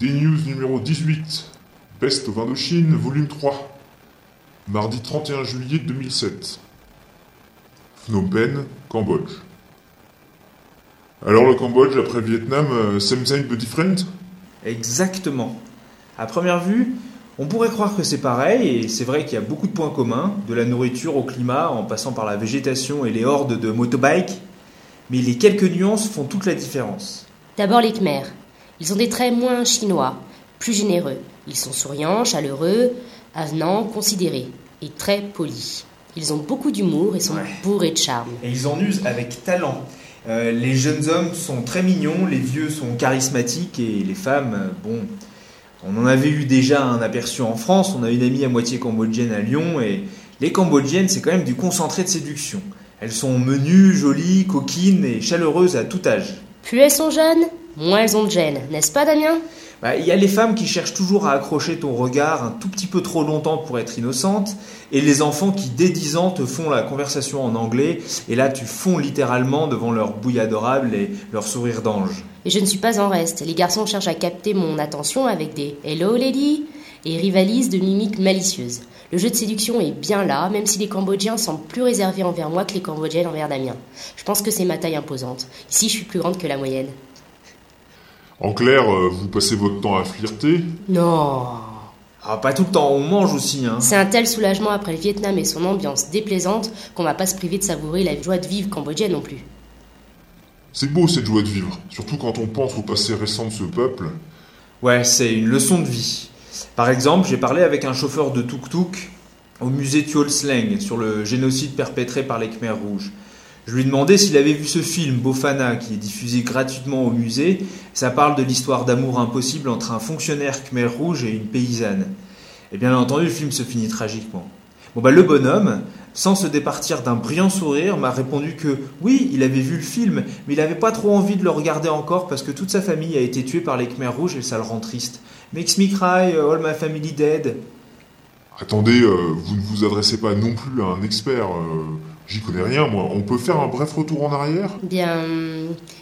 D-News numéro 18. Peste au Indochine, volume 3. Mardi 31 juillet 2007. Phnom Penh, Cambodge. Alors le Cambodge après Vietnam, euh, same same but different? Exactement. À première vue, on pourrait croire que c'est pareil, et c'est vrai qu'il y a beaucoup de points communs, de la nourriture au climat, en passant par la végétation et les hordes de motorbikes, mais les quelques nuances font toute la différence. D'abord les Khmers. Ils ont des traits moins chinois, plus généreux. Ils sont souriants, chaleureux, avenants, considérés et très polis. Ils ont beaucoup d'humour et sont Ouais. bourrés de charme. Et ils en usent avec talent. Euh, les jeunes hommes sont très mignons, les vieux sont charismatiques et les femmes, euh, bon, on en avait eu déjà un aperçu en France, on a une amie à moitié cambodgienne à Lyon et les cambodgiennes c'est quand même du concentré de séduction. Elles sont menues, jolies, coquines et chaleureuses à tout âge. Plus elles sont jeunes, moins elles ont de gêne, n'est-ce pas Damien? Bah, Il y a les femmes qui cherchent toujours à accrocher ton regard un tout petit peu trop longtemps pour être innocentes, et les enfants qui dès 10 ans te font la conversation en anglais, et là tu fonds littéralement devant leur bouille adorable et leur sourire d'ange. Et je ne suis pas en reste. Les garçons cherchent à capter mon attention avec des Hello lady et rivalisent de mimiques malicieuses. Le jeu de séduction est bien là, même si les Cambodgiens semblent plus réservés envers moi que les Cambodgiennes envers Damien. Je pense que c'est ma taille imposante. Ici, je suis plus grande que la moyenne. En clair, euh, vous passez votre temps à flirter Non Ah, pas tout le temps, on mange aussi, hein. C'est un tel soulagement après le Vietnam et son ambiance déplaisante qu'on va pas se priver de savourer la joie de vivre cambodgienne non plus. C'est beau cette joie de vivre, surtout quand on pense au passé récent de ce peuple. Ouais, c'est une leçon de vie. Par exemple, j'ai parlé avec un chauffeur de tuk-tuk au musée Tuol Sleng sur le génocide perpétré par les Khmers rouges. Je lui ai demandé s'il avait vu ce film, Bofana, qui est diffusé gratuitement au musée. Ça parle de l'histoire d'amour impossible entre un fonctionnaire Khmer rouge et une paysanne. Et bien entendu, le film se finit tragiquement. Bon bah le bonhomme, sans se départir d'un brillant sourire, m'a répondu que oui, il avait vu le film, mais il n'avait pas trop envie de le regarder encore parce que toute sa famille a été tuée par les Khmers rouges et ça le rend triste. Makes me cry, all my family dead. Attendez, euh, vous ne vous adressez pas non plus à un expert. euh, J'y connais rien, moi. On peut faire un bref retour en arrière? Bien,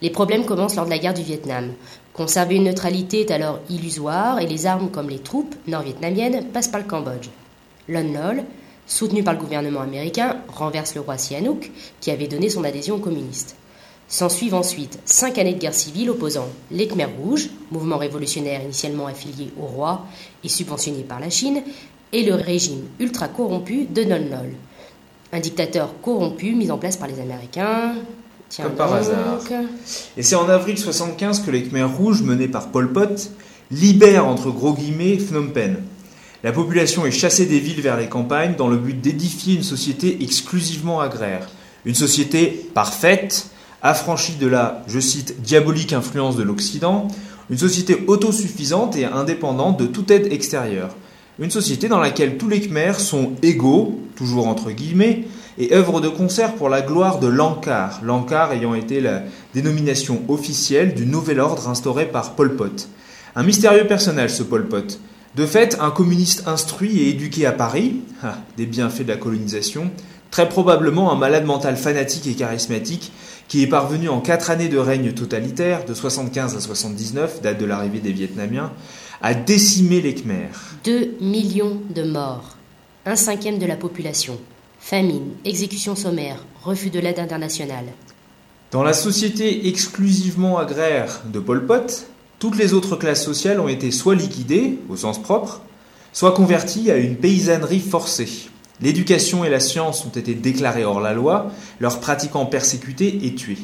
les problèmes commencent lors de la guerre du Vietnam. Conserver une neutralité est alors illusoire et les armes comme les troupes nord-vietnamiennes passent par le Cambodge. Lon Nol, soutenu par le gouvernement américain, renverse le roi Sihanouk qui avait donné son adhésion aux communistes. S'ensuivent ensuite cinq années de guerre civile opposant les Khmers rouges, mouvement révolutionnaire initialement affilié au roi et subventionné par la Chine, et le régime ultra corrompu de Nol. Un dictateur corrompu mis en place par les Américains. Tiens Comme par donc. hasard. Et c'est en avril 75 que les Khmers rouges, menés par Pol Pot, libèrent entre gros guillemets Phnom Penh. La population est chassée des villes vers les campagnes dans le but d'édifier une société exclusivement agraire. Une société parfaite, affranchie de la, je cite, diabolique influence de l'Occident, une société autosuffisante et indépendante de toute aide extérieure. Une société dans laquelle tous les Khmers sont égaux, toujours entre guillemets, et œuvrent de concert pour la gloire de l'Ankar, l'Ankar ayant été la dénomination officielle du nouvel ordre instauré par Pol Pot. Un mystérieux personnage, ce Pol Pot. De fait, un communiste instruit et éduqué à Paris, ah, des bienfaits de la colonisation, très probablement un malade mental fanatique et charismatique, qui est parvenu en quatre années de règne totalitaire, de 75 à 79, date de l'arrivée des Vietnamiens, à décimer les Khmers. 2 millions de morts, un cinquième de la population, famine, exécution sommaire, refus de l'aide internationale. Dans la société exclusivement agraire de Pol Pot, toutes les autres classes sociales ont été soit liquidées, au sens propre, soit converties à une paysannerie forcée. L'éducation et la science ont été déclarées hors la loi, leurs pratiquants persécutés et tués.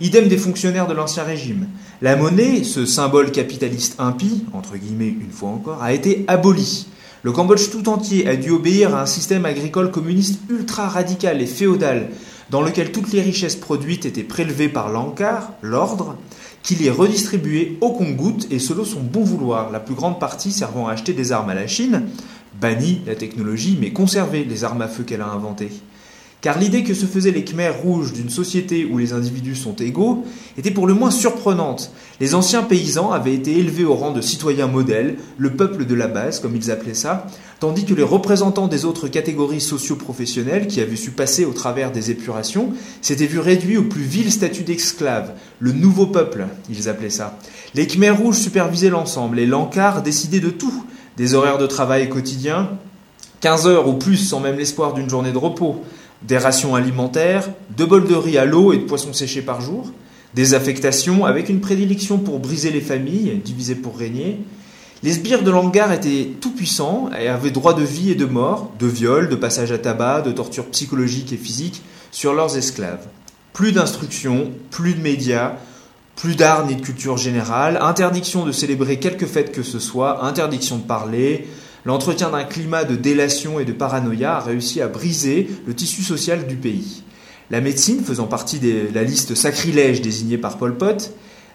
Idem des fonctionnaires de l'Ancien Régime. La monnaie, ce symbole capitaliste impie, entre guillemets une fois encore, a été abolie. Le Cambodge tout entier a dû obéir à un système agricole communiste ultra radical et féodal, dans lequel toutes les richesses produites étaient prélevées par l'Ankar, l'ordre, qui les redistribuait au compte-gouttes et selon son bon vouloir, la plus grande partie servant à acheter des armes à la Chine, banni la technologie mais conservé les armes à feu qu'elle a inventées. car l'idée que se faisaient les Khmers rouges d'une société où les individus sont égaux était pour le moins surprenante. Les anciens paysans avaient été élevés au rang de citoyens modèles, le peuple de la base, comme ils appelaient ça, tandis que les représentants des autres catégories socio-professionnelles qui avaient su passer au travers des épurations s'étaient vus réduits au plus vil statut d'esclaves, le nouveau peuple, ils appelaient ça. Les Khmers rouges supervisaient l'ensemble et l'Ankar décidait de tout, des horaires de travail quotidiens, 15 heures ou plus sans même l'espoir d'une journée de repos, des rations alimentaires, deux bols de riz à l'eau et de poissons séchés par jour, des affectations avec une prédilection pour briser les familles, divisées pour régner. Les sbires de l'Angar étaient tout-puissants et avaient droit de vie et de mort, de viol, de passage à tabac, de torture psychologique et physique sur leurs esclaves. Plus d'instruction, plus de médias, plus d'art ni de culture générale, interdiction de célébrer quelque fête que ce soit, interdiction de parler, L'entretien d'un climat de délation et de paranoïa a réussi à briser le tissu social du pays. La médecine faisant partie de la liste sacrilège désignée par Pol Pot,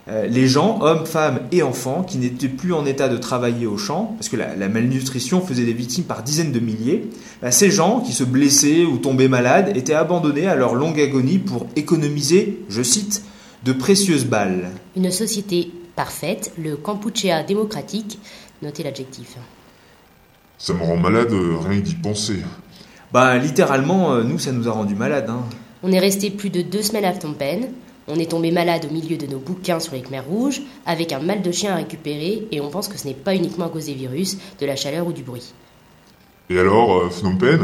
euh, les gens, hommes, femmes et enfants, qui n'étaient plus en état de travailler au champ, parce que la, malnutrition faisait des victimes par dizaines de milliers, bah, ces gens qui se blessaient ou tombaient malades étaient abandonnés à leur longue agonie pour économiser, je cite, de précieuses balles. Une société parfaite, le Kampuchea démocratique, notez l'adjectif. Ça me rend malade euh, rien d'y penser. Bah littéralement, euh, nous ça nous a rendu malade. Hein. On est resté plus de deux semaines à Phnom Penh. On est tombé malade au milieu de nos bouquins sur les Khmers rouges, avec un mal de chien à récupérer, et on pense que ce n'est pas uniquement à cause des virus, de la chaleur ou du bruit. Et alors, euh, Phnom Penh?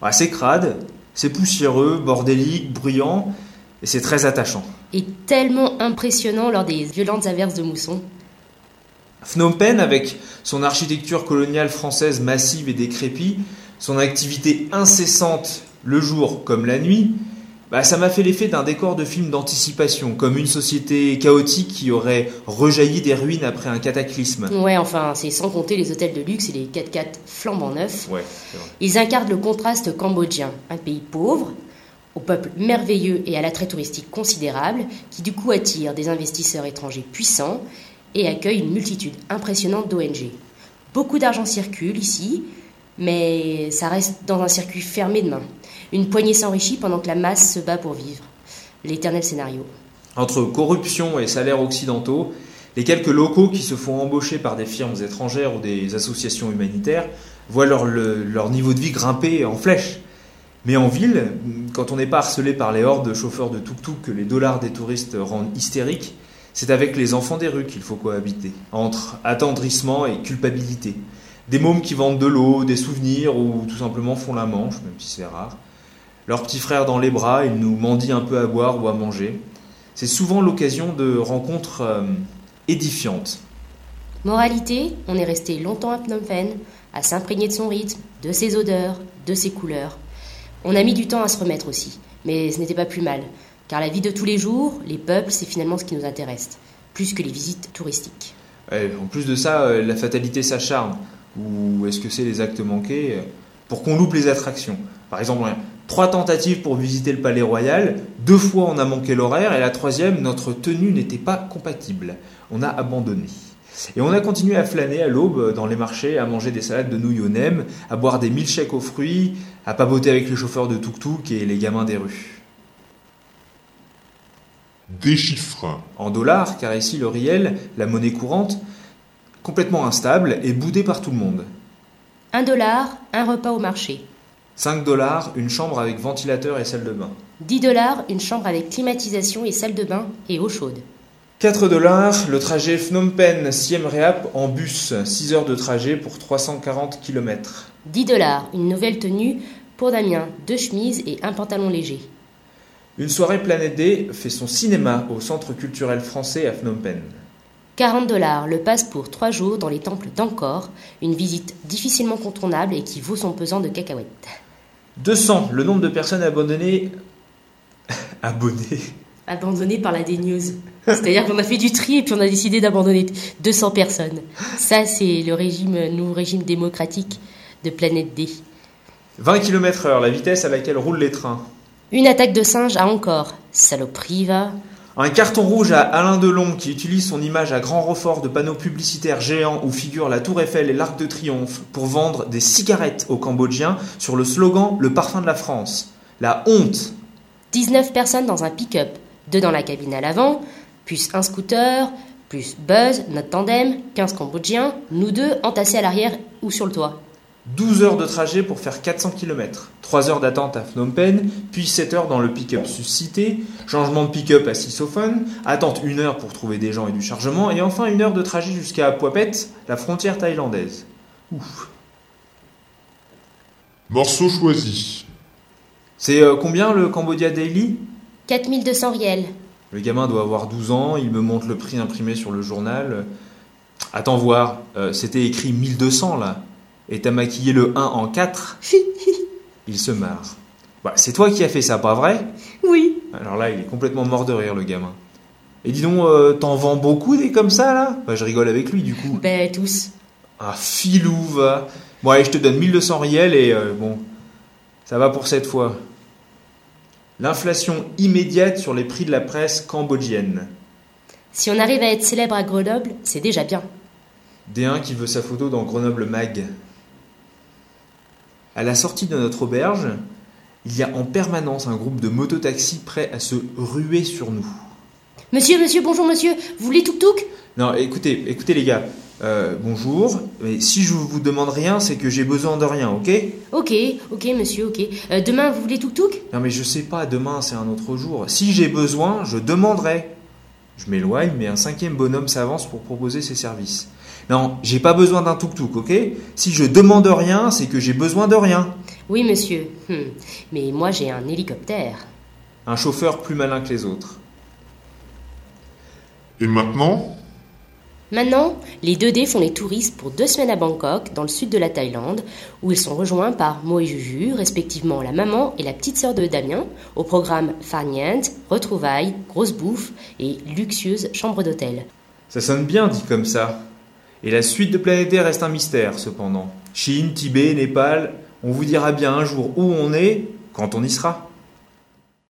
Bah, C'est crade, c'est poussiéreux, bordélique, bruyant, et c'est très attachant. Et tellement impressionnant lors des violentes averses de mousson. Phnom Penh, avec son architecture coloniale française massive et décrépite, son activité incessante le jour comme la nuit, bah, ça m'a fait l'effet d'un décor de film d'anticipation, comme une société chaotique qui aurait rejailli des ruines après un cataclysme. Ouais, enfin, c'est sans compter les hôtels de luxe et les 4x4 flambant neufs. Ouais, Ils incarnent le contraste cambodgien, un pays pauvre, au peuple merveilleux et à l'attrait touristique considérable, qui du coup attire des investisseurs étrangers puissants et accueille une multitude impressionnante d'ONG. Beaucoup d'argent circule ici, mais ça reste dans un circuit fermé de main. Une poignée s'enrichit pendant que la masse se bat pour vivre. L'éternel scénario. Entre corruption et salaires occidentaux, les quelques locaux qui se font embaucher par des firmes étrangères ou des associations humanitaires voient leur, leur niveau de vie grimper en flèche. Mais en ville, quand on n'est pas harcelé par les hordes de chauffeurs de tuk-tuk que les dollars des touristes rendent hystériques, c'est avec les enfants des rues qu'il faut cohabiter, entre attendrissement et culpabilité. Des mômes qui vendent de l'eau, des souvenirs ou tout simplement font la manche, même si c'est rare. Leurs petits frères dans les bras, ils nous mendient un peu à boire ou à manger. C'est souvent l'occasion de rencontres euh, édifiantes. Moralité, on est resté longtemps à Phnom Penh, à s'imprégner de son rythme, de ses odeurs, de ses couleurs. On a mis du temps à se remettre aussi, mais ce n'était pas plus mal. Car la vie de tous les jours, les peuples, c'est finalement ce qui nous intéresse, plus que les visites touristiques. en plus de ça, euh, la fatalité s'acharne. Ou est-ce que c'est les actes manqués euh, pour qu'on loupe les attractions? Par exemple, trois tentatives pour visiter le palais royal, deux fois on a manqué l'horaire, et la troisième, notre tenue n'était pas compatible. On a abandonné. Et on a continué à flâner à l'aube dans les marchés, à manger des salades de nouilles au nem, à boire des milkshakes aux fruits, à papoter avec les chauffeurs de tuk-tuk et les gamins des rues. Des chiffres. En dollars, car ici le riel, la monnaie courante, complètement instable et boudé par tout le monde. Un dollar, un repas au marché. 5 dollars, une chambre avec ventilateur et salle de bain. 10 dollars, une chambre avec climatisation et salle de bain et eau chaude. 4 dollars, le trajet Phnom Penh Siem Reap en bus, 6 heures de trajet pour 340 km. 10 dollars, une nouvelle tenue pour Damien, deux chemises et un pantalon léger. Une soirée Planète D fait son cinéma au Centre culturel français à Phnom Penh. 40 dollars le passe pour 3 jours dans les temples d'Angkor, une visite difficilement contournable et qui vaut son pesant de cacahuètes. 200 le nombre de personnes abandonnées. abonnées. Abandonnées par la D-News. C'est-à-dire qu'on a fait du tri et puis on a décidé d'abandonner 200 personnes. Ça, c'est le régime, nouveau régime démocratique de Planète D. 20 km/h, la vitesse à laquelle roulent les trains. Une attaque de singe a encore. Saloperie, va. Un carton rouge à Alain Delon qui utilise son image à grand renfort de panneaux publicitaires géants où figurent la Tour Eiffel et l'Arc de Triomphe pour vendre des cigarettes aux Cambodgiens sur le slogan Le parfum de la France. La honte 19 personnes dans un pick-up, deux dans la cabine à l'avant, plus un scooter, plus Buzz, notre tandem, 15 Cambodgiens, nous deux entassés à l'arrière ou sur le toit. 12 heures de trajet pour faire 400 km, 3 heures d'attente à Phnom Penh, puis 7 heures dans le pick-up suscité, changement de pick-up à Sisophone, attente 1 heure pour trouver des gens et du chargement, et enfin 1 heure de trajet jusqu'à Phuaphet, la frontière thaïlandaise. Ouf. Morceau choisi. C'est euh, combien le Cambodia Daily? 4200 riels. Le gamin doit avoir 12 ans, il me montre le prix imprimé sur le journal. Attends voir, euh, c'était écrit 1200 là. Et t'as maquillé le 1 en 4 Il se marre. Bah, c'est toi qui as fait ça, pas vrai? Oui. Alors là, il est complètement mort de rire, le gamin. Et dis donc, euh, t'en vends beaucoup des comme ça, là? Bah, je rigole avec lui, du coup. Ben, tous. Ah, filou, va. Bon, allez, je te donne 1200 riels et euh, bon, ça va pour cette fois. L'inflation immédiate sur les prix de la presse cambodgienne. Si on arrive à être célèbre à Grenoble, c'est déjà bien. D1 qui veut sa photo dans Grenoble Mag. À la sortie de notre auberge, il y a en permanence un groupe de mototaxis prêts à se ruer sur nous. Monsieur, monsieur, bonjour monsieur, vous voulez tuk-tuk? Non, écoutez, écoutez les gars. Euh, bonjour, mais si je vous demande rien, c'est que j'ai besoin de rien, ok? Ok, ok monsieur, ok. Euh, demain, vous voulez tuk-tuk? Non mais je sais pas, demain c'est un autre jour. Si j'ai besoin, je demanderai. Je m'éloigne, mais un cinquième bonhomme s'avance pour proposer ses services. Non, j'ai pas besoin d'un tuk-tuk, ok? Si je demande rien, c'est que j'ai besoin de rien. Oui monsieur. Hmm. Mais moi j'ai un hélicoptère. Un chauffeur plus malin que les autres. Et maintenant? Maintenant, les 2D font les touristes pour deux semaines à Bangkok, dans le sud de la Thaïlande, où ils sont rejoints par Mo et Juju, respectivement la maman et la petite sœur de Damien, au programme Farniente, Retrouvailles, Grosse Bouffe et Luxueuse Chambre d'hôtel. Ça sonne bien dit comme ça. Et la suite de Planétaire reste un mystère, cependant. Chine, Tibet, Népal, on vous dira bien un jour où on est quand on y sera.